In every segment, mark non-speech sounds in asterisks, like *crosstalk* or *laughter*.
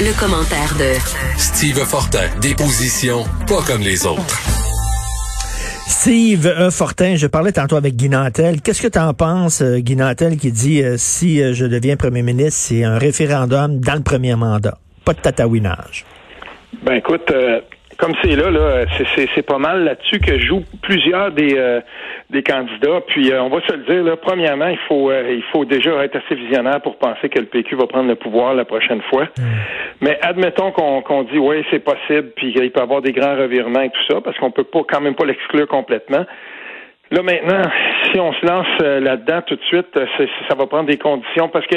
Le, commentaire de Steve Fortin, des positions pas comme les autres. Steve E. Fortin, je parlais tantôt avec Guy Nantel. Qu'est-ce que tu en penses, euh, Guy Nantel, qui dit euh, si euh, je deviens premier ministre, c'est un référendum dans le premier mandat, pas de tatouinage? Ben écoute, comme c'est là, là c'est pas mal là-dessus que jouent plusieurs des, des candidats. Puis on va se le dire, là, premièrement, il faut il faut déjà être assez visionnaire pour penser que le PQ va prendre le pouvoir la prochaine fois. Mm. Mais admettons qu'on dit oui, c'est possible, puis qu'il peut y avoir des grands revirements et tout ça, parce qu'on peut pas quand même pas l'exclure complètement. Là maintenant, si on se lance euh, là-dedans tout de suite, euh, ça va prendre des conditions parce que,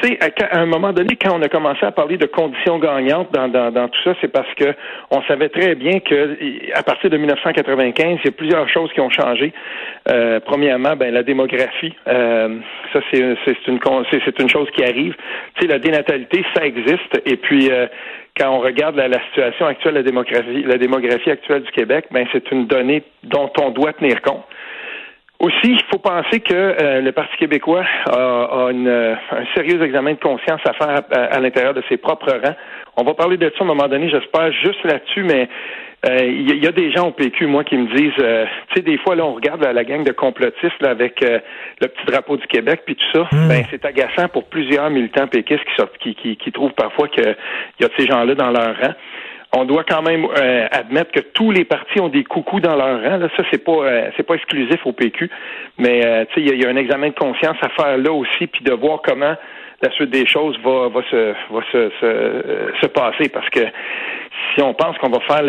tu sais, à, un moment donné, quand on a commencé à parler de conditions gagnantes dans, dans, tout ça, c'est parce que on savait très bien que à partir de 1995, il y a plusieurs choses qui ont changé. Euh, premièrement, ben la démographie, ça c'est une c'est une chose qui arrive. Tu sais, la dénatalité, ça existe. Et puis quand on regarde la, situation actuelle, la démographie, la démographie actuelle du Québec, ben c'est une donnée dont on doit tenir compte. Aussi, il faut penser que euh, le Parti québécois a, une, un sérieux examen de conscience à faire à, l'intérieur de ses propres rangs. On va parler de ça à un moment donné, j'espère, juste là-dessus, mais euh, il y, a des gens au PQ, moi, qui me disent, euh, tu sais, des fois, là, on regarde la gang de complotistes avec le petit drapeau du Québec, puis tout ça, hmm. ben c'est agaçant pour plusieurs militants péquistes qui, sortent, qui, qui, qui trouvent parfois qu'il y a de ces gens-là dans leur rang on doit quand même euh, admettre que tous les partis ont des coucous dans leur rang. Là. Ça, c'est pas euh, c'est pas exclusif au PQ, mais euh, il y, y, a un examen de conscience à faire là aussi, puis de voir comment la suite des choses va, va se va se, se, se passer parce que si on pense qu'on va faire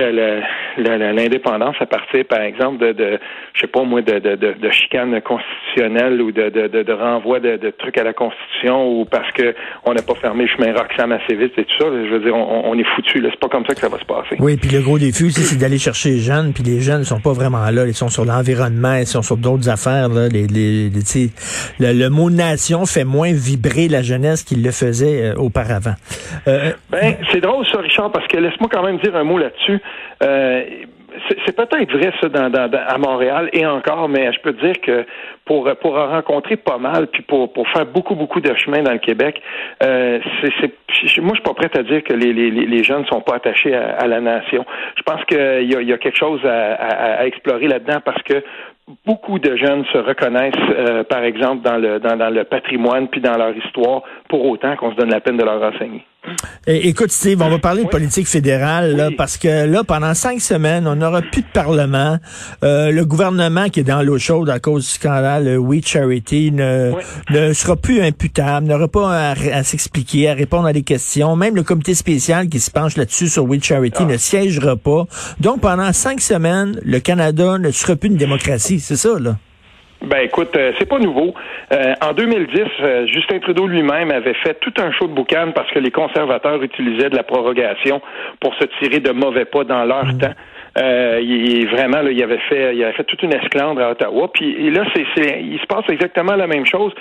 l'indépendance à partir, par exemple, de, de je sais pas moi, de, de, de, chicane constitutionnelle ou de, de, de, renvoi de, trucs à la Constitution ou parce que on n'a pas fermé le chemin Roxham assez vite et tout ça, je veux dire, on, est foutu. C'est pas comme ça que ça va se passer. Oui, puis le gros défi, c'est d'aller chercher les jeunes, puis les jeunes ne sont pas vraiment là. Ils sont sur l'environnement, ils sont sur d'autres affaires. Là. Les, les, le, le, mot nation fait moins vibrer la jeunesse qu'il le faisait euh, auparavant. Euh, ben, c'est drôle ça, Richard, parce que laisse-moi quand même dire un mot là-dessus. Euh, c'est peut-être vrai ça dans, à Montréal et encore, mais je peux te dire que pour pour rencontrer pas mal puis pour pour faire beaucoup beaucoup de chemin dans le Québec, euh, c'est moi je suis pas prêt à dire que les les, les jeunes sont pas attachés à, la nation. Je pense qu'il y a, y a quelque chose à, explorer là-dedans parce que beaucoup de jeunes se reconnaissent, euh, par exemple, dans le, dans, dans, le patrimoine puis dans leur histoire, pour autant qu'on se donne la peine de leur enseigner. Écoute, Steve, on va parler de politique fédérale, là, parce que là, pendant cinq semaines, on n'aura plus de parlement. Euh, le gouvernement qui est dans l'eau chaude à cause du scandale euh, We Charity ne, ne sera plus imputable, n'aura pas à, s'expliquer, à répondre à des questions. Même le comité spécial qui se penche là-dessus sur We Charity ah. ne siégera pas. Donc, pendant cinq semaines, le Canada ne sera plus une démocratie c'est ça, là. Ben écoute, euh, c'est pas nouveau. Euh, en 2010, euh, Justin Trudeau lui-même avait fait tout un show de boucan parce que les conservateurs utilisaient de la prorogation pour se tirer de mauvais pas dans leur mmh. temps. Euh, il, vraiment, là, il avait fait, il avait fait toute une esclandre à Ottawa. Puis là, c'est, il se passe exactement la même chose.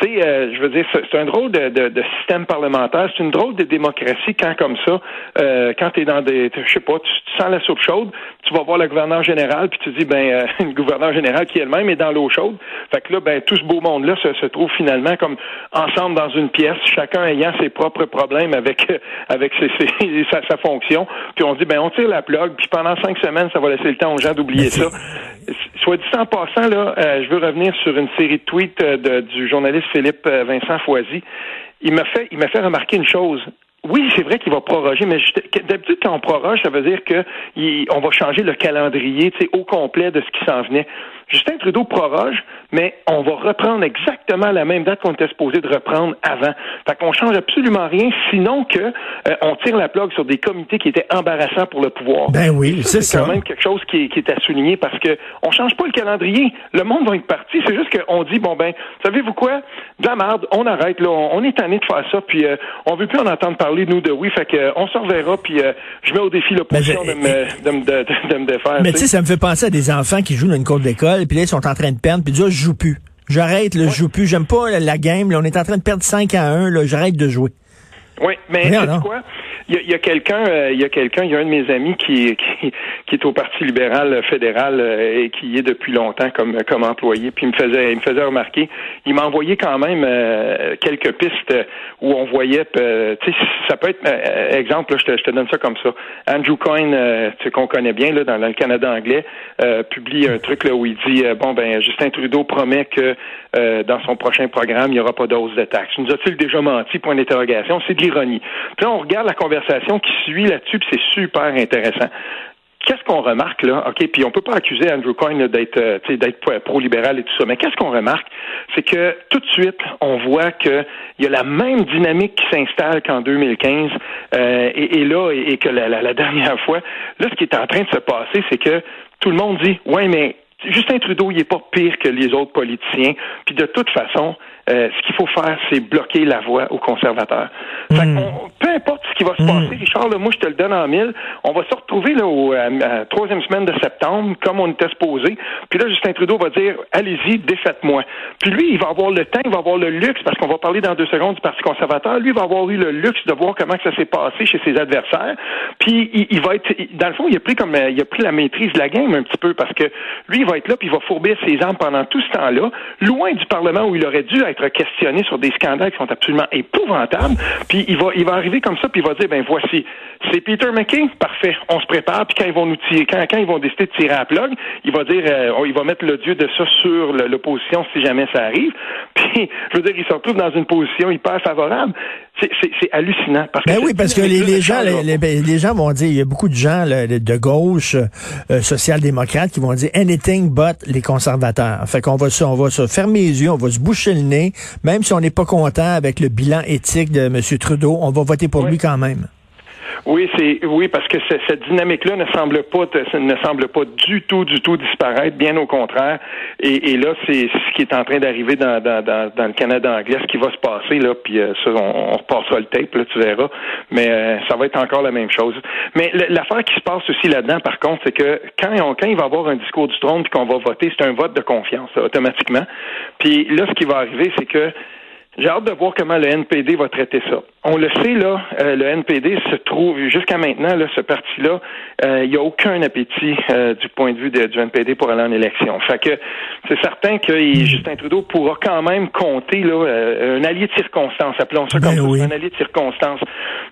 Tu sais, euh, je veux dire, c'est un drôle de, de, de, système parlementaire. C'est une drôle de démocratie quand comme ça, euh, quand tu es dans des, je sais pas, tu, sens la soupe chaude, tu vas voir le gouverneur général, puis tu dis, ben, euh, *laughs* le gouverneur général qui elle-même est dans l'eau chaude. Fait que là, ben, tout ce beau monde-là se, se trouve finalement comme ensemble dans une pièce, chacun ayant ses propres problèmes avec *laughs* avec ses, ses, *laughs* sa, sa fonction. Puis on dit, ben, on tire la plug, puis pendant cinq semaines, ça va laisser le temps aux gens d'oublier ça. Soit dit en passant, là, euh, je veux revenir sur une série de tweets euh, du journaliste Philippe euh, Vincent Foisy. Il m'a fait, il m'a fait remarquer une chose. Oui, c'est vrai qu'il va proroger, mais d'habitude, quand on proroge, ça veut dire que on va changer le calendrier au complet de ce qui s'en venait. Justin Trudeau proroge, mais on va reprendre exactement la même date qu'on était supposé de reprendre avant. Fait qu'on change absolument rien, sinon que euh, on tire la plug sur des comités qui étaient embarrassants pour le pouvoir. Ben oui, c'est ça. C'est quand même quelque chose qui est, à souligner parce que on change pas le calendrier. Le monde va être parti. C'est juste qu'on dit bon ben, savez-vous quoi, de la merde, on arrête là, on, est tanné de faire ça, puis euh, on veut plus en entendre parler nous de oui. Fait que euh, on se reverra, puis je mets au défi l'opposition de, me, de, de, de, me défaire. Mais tu sais, ça me fait penser à des enfants qui jouent dans une cour d'école, puis là ils sont en train de perdre, puis disent je joue plus. J'arrête, le je joue plus. J'aime pas la game. Là, on est en train de perdre 5 à 1. J'arrête de jouer. Oui, mais c'est quoi? Il y a, quelqu'un, euh, il y a quelqu'un, il y a un de mes amis qui, qui, qui est au Parti libéral fédéral euh, et qui y est depuis longtemps comme comme employé. Puis il me faisait, il me faisait remarquer, il m'a envoyé quand même euh, quelques pistes où on voyait, tu sais, ça peut être exemple, je, te, je te donne ça comme ça. Andrew Coyne, tu sais qu'on connaît bien là dans, le Canada anglais, publie un truc là où il dit bon ben Justin Trudeau promet que dans son prochain programme il n'y aura pas d'hausse de taxes. Nous a-t-il déjà menti? Point d'interrogation. C'est de l'ironie. Puis là on regarde la conversation qui suit là-dessus, puis c'est super intéressant. Qu'est-ce qu'on remarque là? Ok, puis on peut pas accuser Andrew Coyne d'être euh, d'être pro-libéral et tout ça, mais qu'est-ce qu'on remarque? C'est que tout de suite, on voit qu'il y a la même dynamique qui s'installe qu'en 2015 euh, et, là et, que la, la, dernière fois, là, ce qui est en train de se passer, c'est que tout le monde dit ouais, mais Justin Trudeau, il est pas pire que les autres politiciens. Puis de toute façon, euh, ce qu'il faut faire, c'est bloquer la voie aux conservateurs. Hmm. peu importe ce qui va se hmm. passer, Richard, moi je te le donne en mille, on va se retrouver là au euh, troisième semaine de septembre, comme on était supposé. Puis là, Justin Trudeau va dire allez-y, défaites-moi. Puis lui, il va avoir le temps, il va avoir le luxe, parce qu'on va parler dans deux secondes du Parti conservateur. Lui, il va avoir eu le luxe de voir comment ça s'est passé chez ses adversaires. Puis il, va être, dans le fond, il a pris comme il a pris la maîtrise de la game un petit peu, parce que lui, il va être là, puis il va fourber ses armes pendant tout ce temps-là, loin du Parlement où il aurait dû être questionné sur des scandales qui sont absolument épouvantables. Puis il va, il va arriver comme ça, puis il va dire, ben voici, c'est Peter McKay, parfait, on se prépare, puis quand ils vont nous tirer, quand, quand ils vont décider de tirer à plug, il va dire, euh, il va mettre le dieu de ça sur l'opposition si jamais ça arrive. *laughs* Puis, je veux dire, il se retrouve dans une position hyper favorable. C'est hallucinant. Parce que ben oui, parce que les, gens, les, gens vont dire, il y a beaucoup de gens de gauche, euh, social-démocrates, qui vont dire anything but les conservateurs. Fait qu'on va, on va se fermer les yeux, on va se boucher le nez, même si on n'est pas content avec le bilan éthique de M. Trudeau, on va voter pour lui quand même. Oui, c'est oui parce que cette dynamique-là ne semble pas ne semble pas du tout, du tout disparaître, bien au contraire. Et, là, c'est ce qui est en train d'arriver dans, le Canada anglais, ce qui va se passer là. Puis euh, ça, on, on, repassera le tape, là, tu verras. Mais euh, ça va être encore la même chose. Mais l'affaire qui se passe aussi là-dedans, par contre, c'est que quand, quand il va y avoir un discours du trône puis qu'on va voter, c'est un vote de confiance automatiquement. Puis là, ce qui va arriver, c'est que j'ai hâte de voir comment le NPD va traiter ça. On le sait, là, euh, le NPD se trouve, jusqu'à maintenant, là, ce parti-là, euh, il n'y a aucun appétit euh, du point de vue du NPD pour aller en élection. Fait que c'est certain que Justin Trudeau pourra quand même compter là, un allié de circonstance, appelons ça comme ben ça, un allié de circonstance.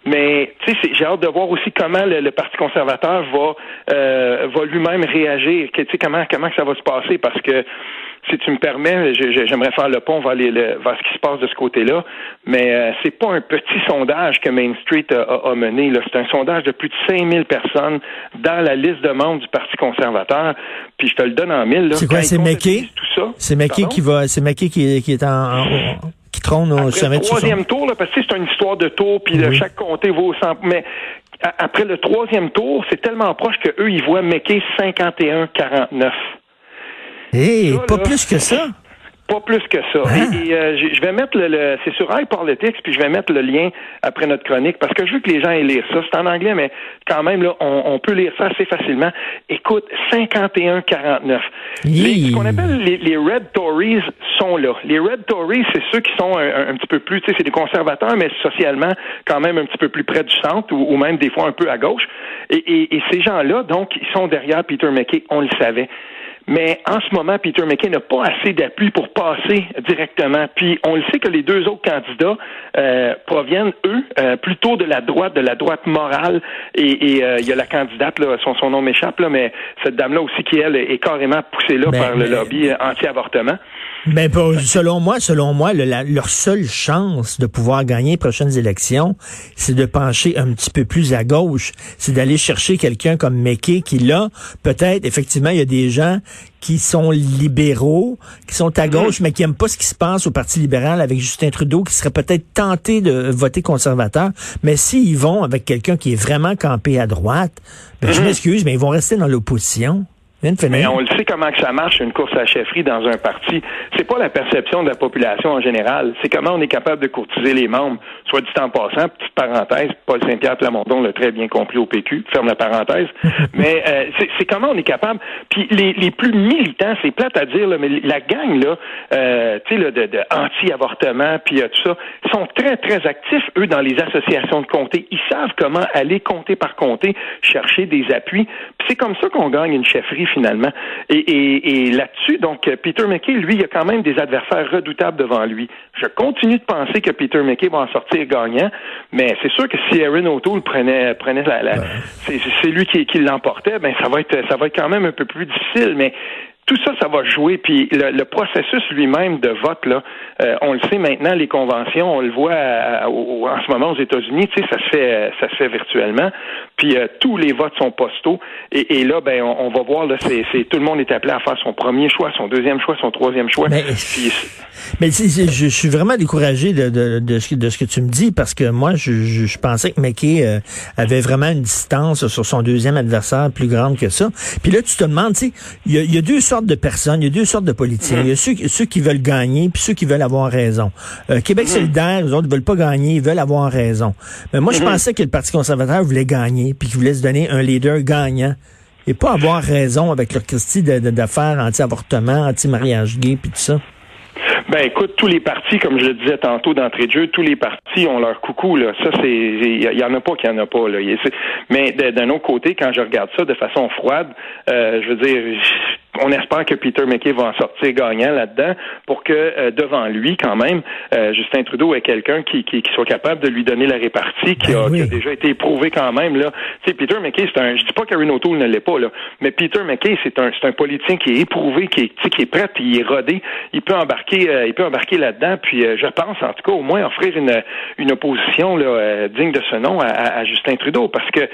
Mais tu sais, j'ai hâte de voir aussi comment le, Parti conservateur va va lui-même réagir. Tu sais, comment comment ça va se passer parce que si tu me permets, j'aimerais faire le pont vers, ce qui se passe de ce côté-là, mais euh, c'est pas un petit sondage que Main Street a, mené. C'est un sondage de plus de 5000 personnes dans la liste de membres du Parti conservateur. Puis je te le donne en mille. C'est quoi, c'est McKay? C'est McKay qui va, c'est qui, qui est en, qui trône au sommet le troisième tour, là, parce que c'est une histoire de tour, puis chaque comté vaut 100. Mais après le troisième tour, c'est tellement proche que eux, ils voient McKay 51-49. Hé, pas plus que ça. Pas plus que ça. Hein? Et, euh, je vais mettre le, c'est sur iPolitics, puis je vais mettre le lien après notre chronique parce que je veux que les gens aient lire ça. C'est en anglais, mais quand même là, on, peut lire ça assez facilement. Écoute, 51-49. Ce qu'on appelle les, Red Tories sont là. Les Red Tories, c'est ceux qui sont un, petit peu plus, tu sais, c'est des conservateurs, mais socialement quand même un petit peu plus près du centre ou, même des fois un peu à gauche. Et, et ces gens-là, donc, ils sont derrière Peter McKay. On le savait. Mais en ce moment, Peter McKay n'a pas assez d'appui pour passer directement. Puis on le sait que les deux autres candidats euh, proviennent, eux, euh, plutôt de la droite, de la droite morale. Et euh, il y a la candidate, là, son, son nom m'échappe, là, mais cette dame-là aussi qui, elle, est carrément poussée là ben, par le lobby anti-avortement. Mais ben, selon moi, selon moi, leur seule chance de pouvoir gagner les prochaines élections, c'est de pencher un petit peu plus à gauche. C'est d'aller chercher quelqu'un comme McKay qui, là, peut-être, effectivement, il y a des gens qui sont libéraux, qui sont à gauche, mais qui aiment pas ce qui se passe au Parti libéral avec Justin Trudeau, qui serait peut-être tenté de voter conservateur. Mais s'ils vont avec quelqu'un qui est vraiment campé à droite, ben, je mhm. m'excuse, mais ils vont rester dans l'opposition. Mais on le sait comment que ça marche une course à chefferie dans un parti. C'est pas la perception de la population en général, c'est comment on est capable de courtiser les membres. Soit dit en passant, petite parenthèse, Paul Saint-Pierre Plamondon l'a très bien compris au PQ, ferme la parenthèse. *laughs* mais euh, c'est comment on est capable. Puis les, les plus militants, c'est plate à dire, là, mais la gang là, euh, tu sais, de, de anti-avortement, puis euh, tout ça, sont très très actifs eux dans les associations de comté. Ils savent comment aller comté par comté chercher des appuis. Puis c'est comme ça qu'on gagne une chefferie finalement. Et, là-dessus, donc, Peter McKay, lui, il a quand même des adversaires redoutables devant lui. Je continue de penser que Peter McKay va en sortir gagnant, mais c'est sûr que si Aaron O'Toole prenait, prenait la, c'est lui qui, qui l'emportait, ben ça va être, ça va être quand même un peu plus difficile. Mais tout ça, ça va jouer. Puis le, processus lui-même de vote, là, euh, on le sait maintenant, les conventions, on le voit en ce moment aux États-Unis, tu sais, ça se fait, ça se fait virtuellement. Puis euh, tous les votes sont postaux. Et, là, ben, on, va voir, là, c'est, tout le monde est appelé à faire son premier choix, son deuxième choix, son troisième choix. Mais, mais je, suis vraiment découragé de, de, de, ce, de ce que tu me dis parce que moi, je, je, pensais que McKay euh, avait vraiment une distance sur son deuxième adversaire plus grande que ça. Puis là, tu te demandes, tu sais, il y a, y a deux sortes de personnes, il y a deux sortes de politiciens. Il y a ceux, ceux qui veulent gagner, puis ceux qui veulent avoir raison. Euh, Québec mm. solidaire, les autres ne veulent pas gagner, ils veulent avoir raison. Mais moi, je mm-hmm. pensais que le Parti conservateur voulait gagner, puis qu'il voulait se donner un leader gagnant. Et pas avoir raison avec leur Christie d'affaires anti-avortement, anti-mariage gay, puis tout ça. Ben écoute, tous les partis, comme je le disais tantôt d'entrée de jeu, tous les partis ont leur coucou là. Ça c'est, il y, en a pas qu'il y en a pas là. Mais d'un autre côté, quand je regarde ça de façon froide, euh, je veux dire, on espère que Peter McKay va en sortir gagnant là-dedans pour que euh, devant lui, quand même, euh, Justin Trudeau est quelqu'un qui, qui, soit capable de lui donner la répartie, qui, a, ben déjà été éprouvé quand même. Là. Tu sais, Peter McKay, c'est un. Je dis pas qu'Aaron O'Toole ne l'est pas, là, mais Peter McKay, c'est un, c'est un politicien qui est éprouvé, qui est, qui est prêt, puis il est rodé. Il peut embarquer, euh, il peut embarquer là-dedans. Puis je pense, en tout cas, au moins offrir une, opposition là, digne de ce nom à, Justin Trudeau, parce que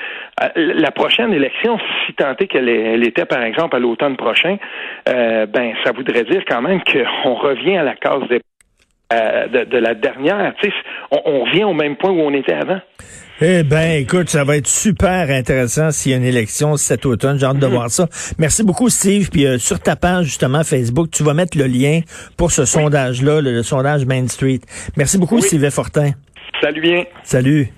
la prochaine élection, si tant est qu'elle elle était, par exemple, à l'automne prochain euh, ben ça voudrait dire quand même qu'on revient à la case euh, de, la dernière. On, on revient au même point où on était avant. Eh ben, écoute, ça va être super intéressant s'il y a une élection cet automne. J'ai hâte de mm-hmm. voir ça. Merci beaucoup, Steve. Puis euh, sur ta page, justement, Facebook, tu vas mettre le lien pour ce sondage-là, le, sondage Main Street. Merci beaucoup, Steve Fortin. Salut bien. Salut.